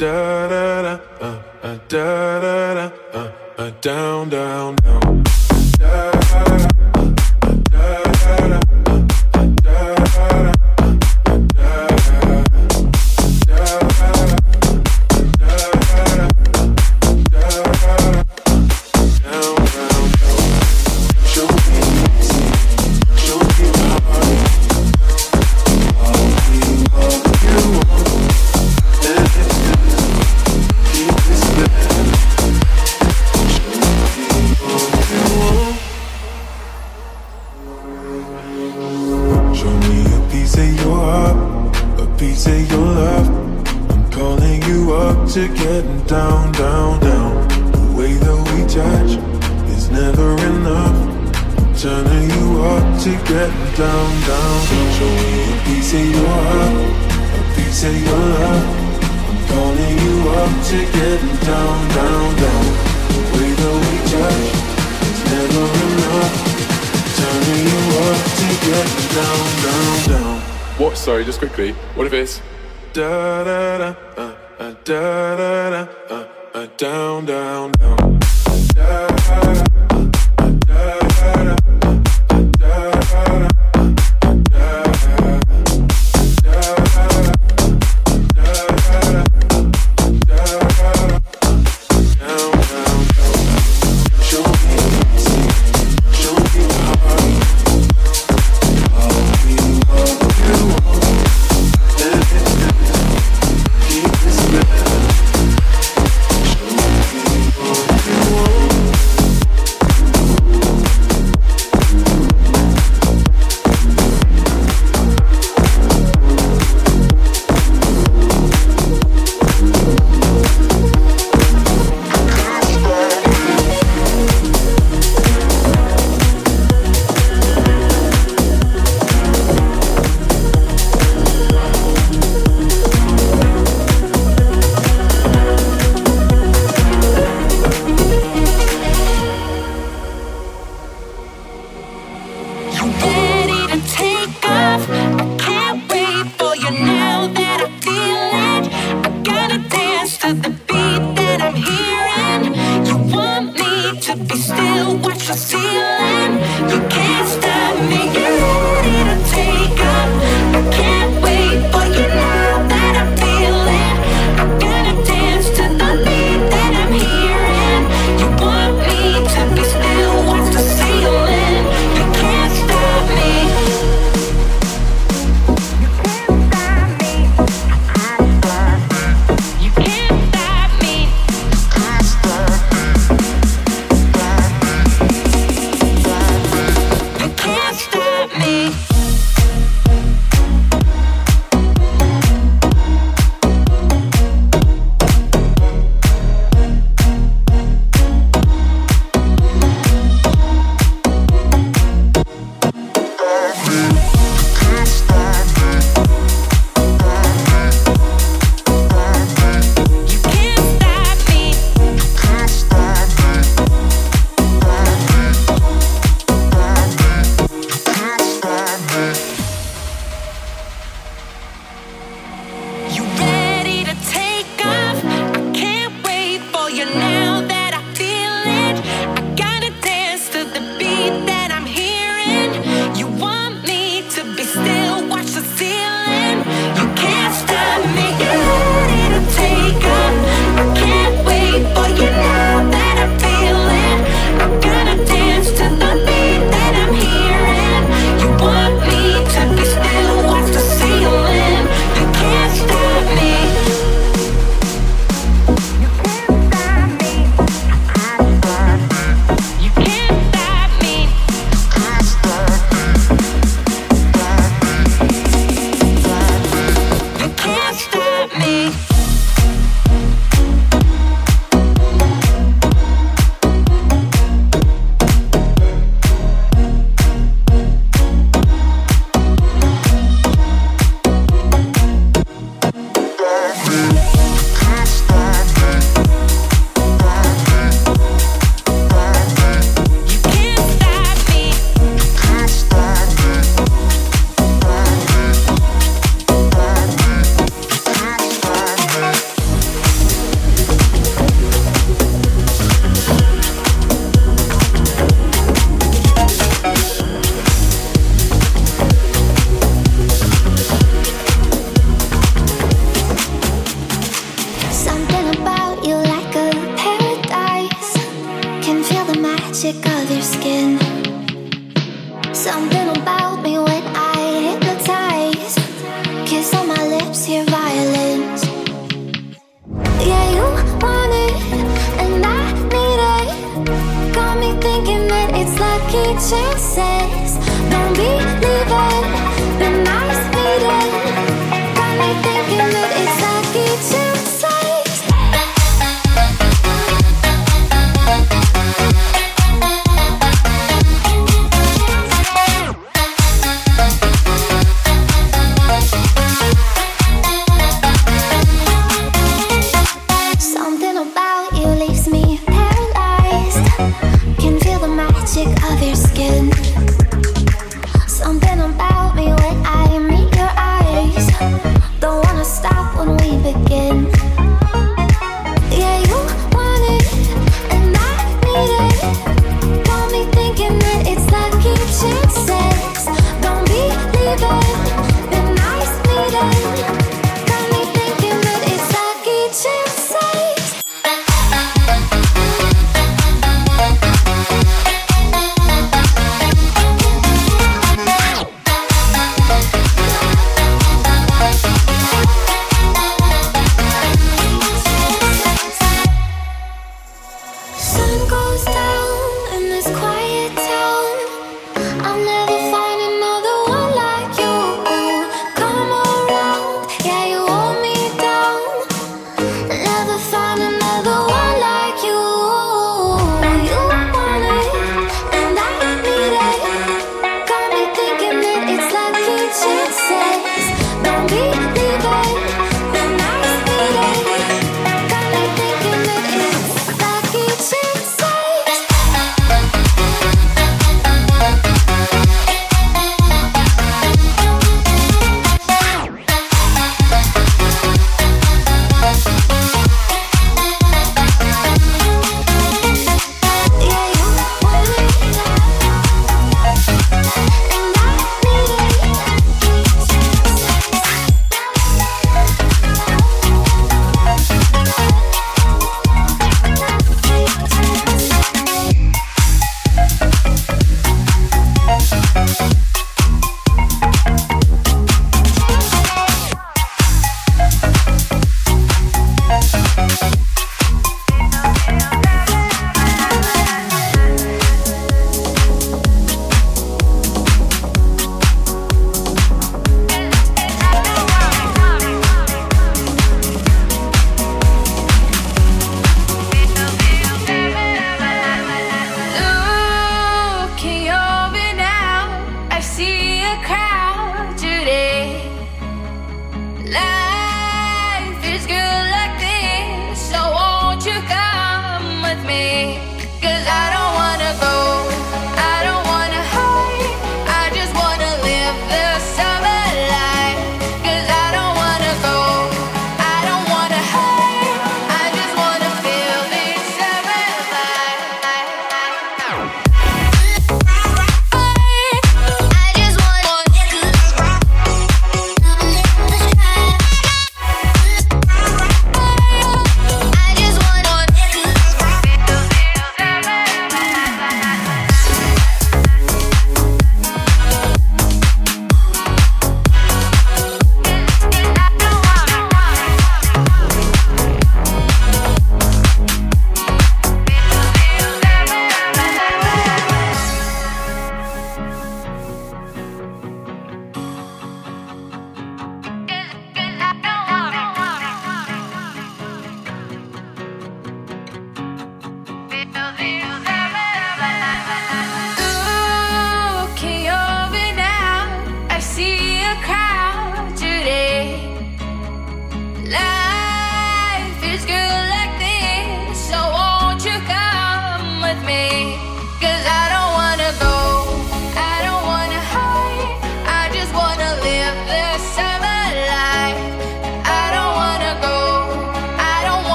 da da da, uh, uh, da da da, uh, uh, down down down. Da,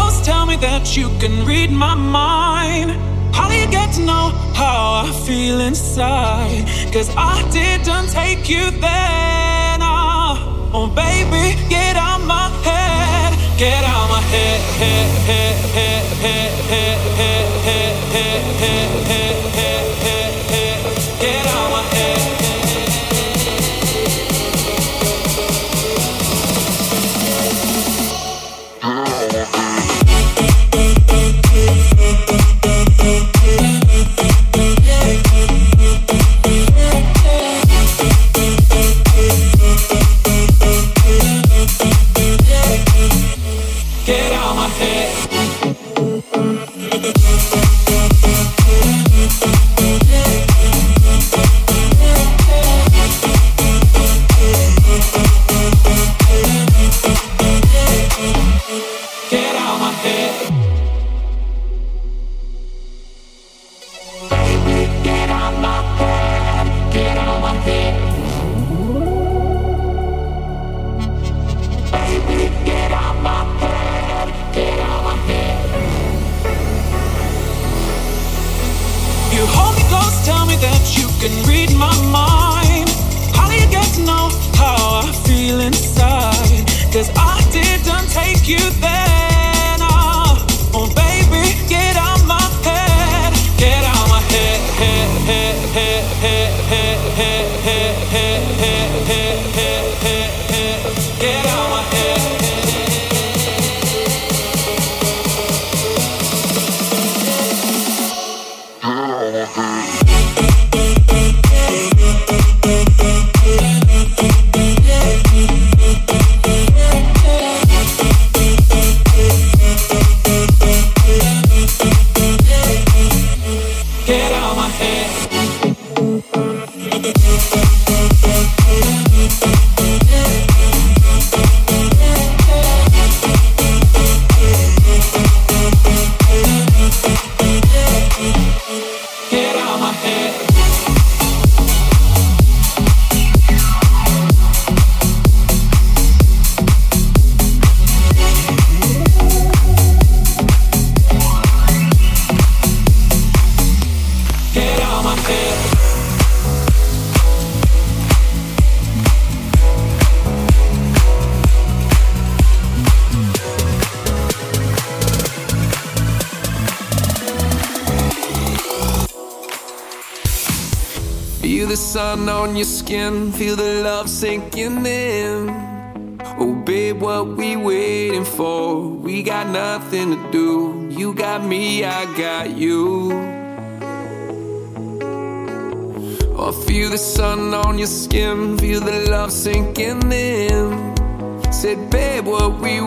Ghosts tell me that you can read my mind. How do you get to know how I feel inside? Cause I didn't take you then, Oh, oh baby, get out my head. Get out my head, head, head, head, head, head, head, head, head, head. feel the love sinking in. Oh, babe, what we waiting for? We got nothing to do. You got me, I got you. Oh, I feel the sun on your skin, feel the love sinking in. Said, babe, what we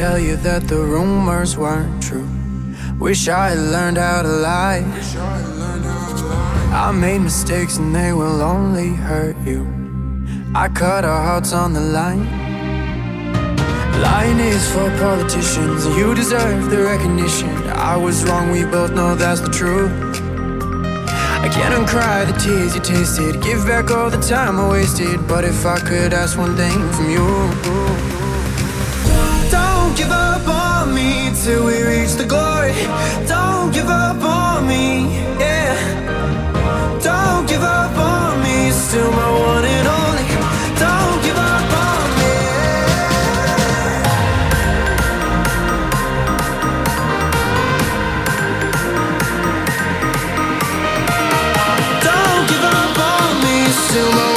tell you that the rumors weren't true. Wish I had learned how to lie. I made mistakes and they will only hurt you. I cut our hearts on the line. Lying is for politicians, you deserve the recognition. I was wrong, we both know that's the truth. I can't uncry the tears you tasted, give back all the time I wasted. But if I could ask one thing from you, till we reach the glory. Don't give up on me, yeah. Don't give up on me, still my one and only. Don't give up on me. Don't give up on me, still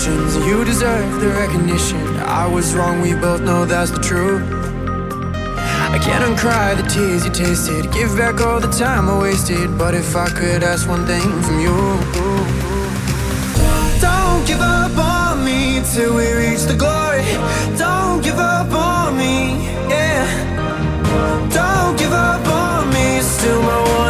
politicians, you deserve the recognition. I was wrong, we both know that's the truth. I can't uncry the tears you tasted, give back all the time I wasted. But if I could ask one thing from you, don't give up on me till we reach the glory. Don't give up on me, yeah. Don't give up on me, still my one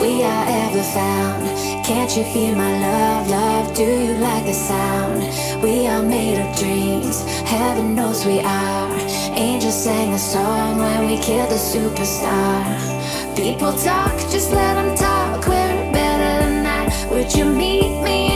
we are ever found. Can't you hear my love, love? Do you like the sound? We are made of dreams, heaven knows we are. Angels sang a song when we killed the superstar. People talk, just let them talk. We're better than that. Would you meet me?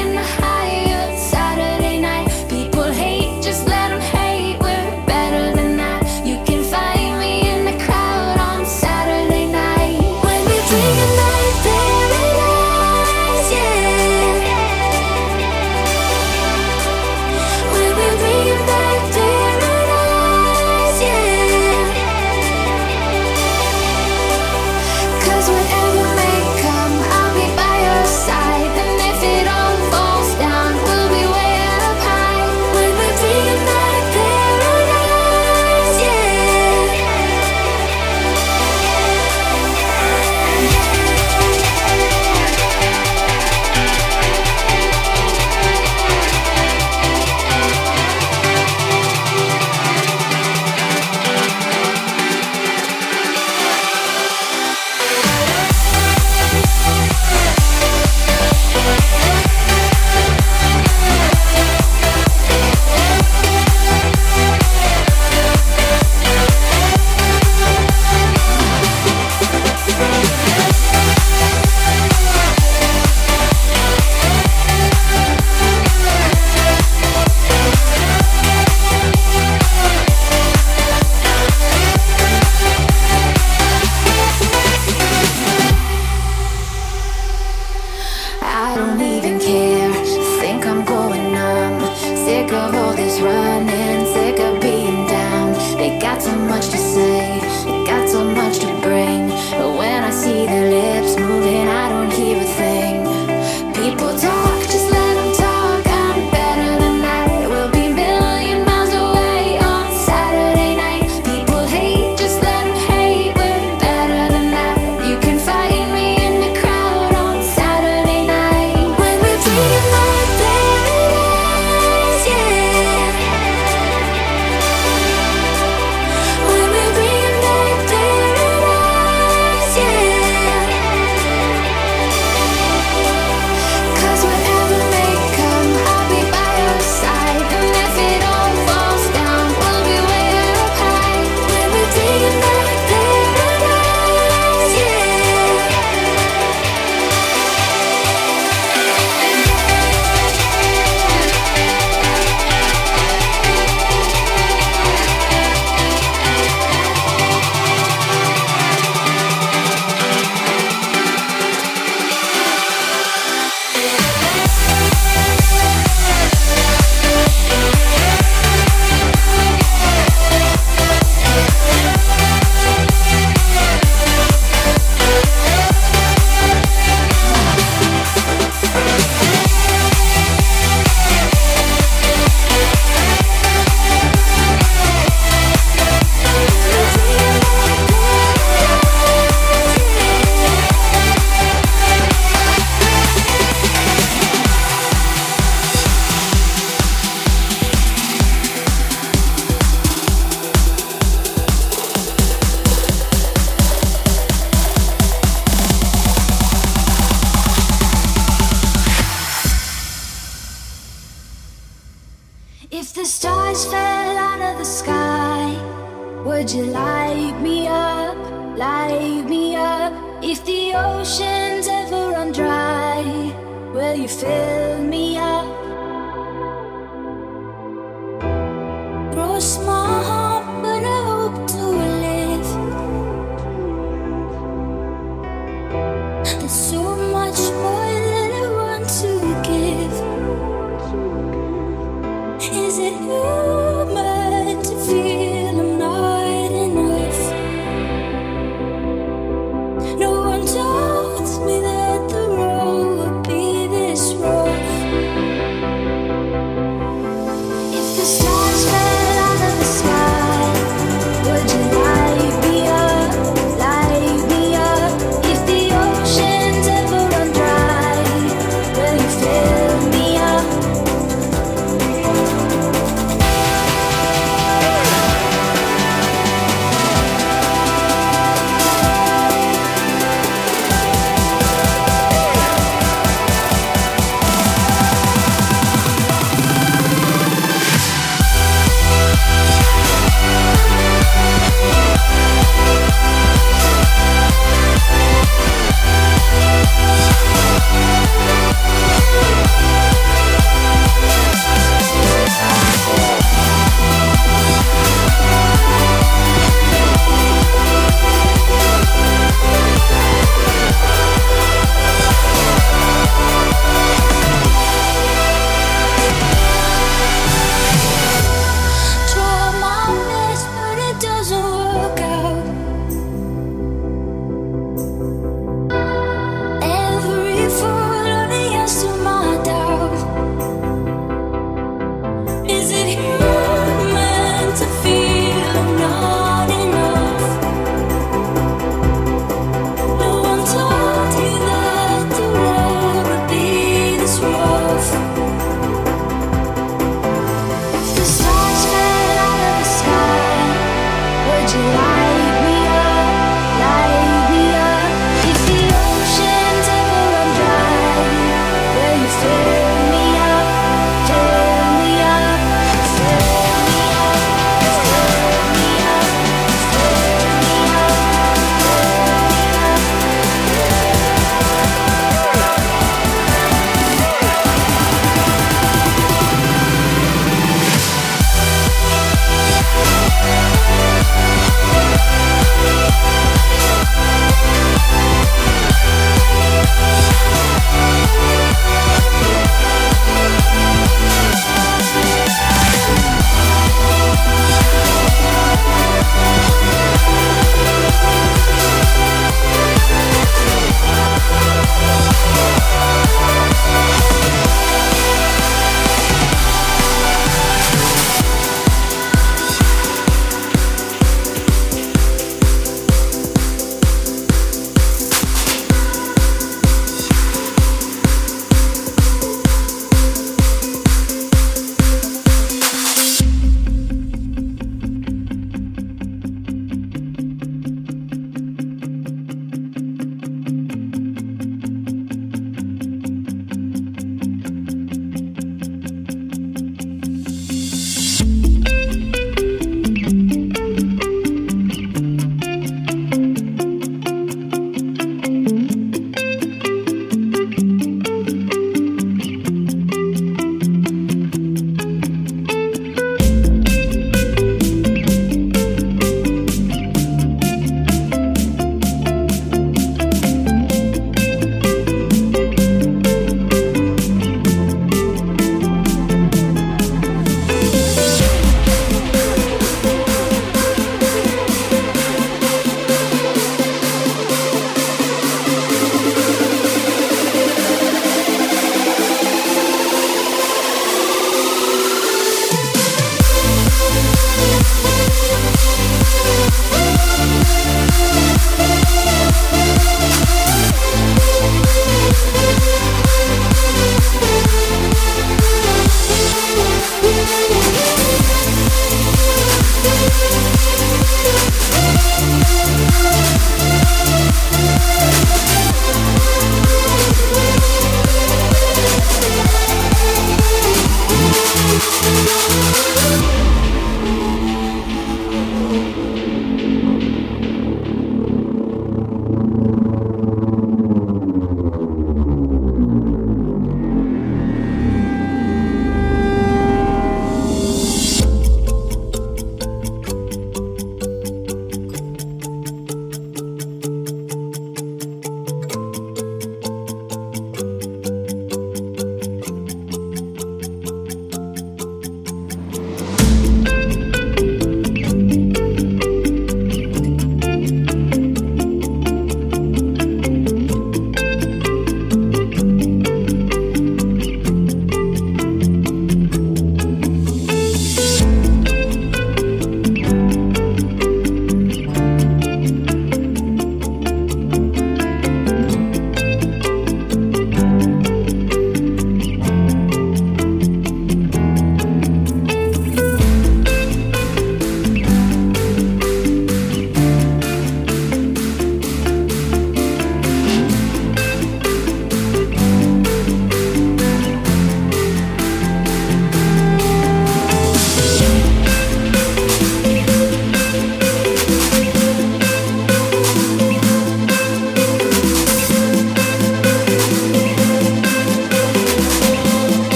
stars fell out of the sky, would you light me up, light me up? If the ocean's ever run dry, will you fill me up?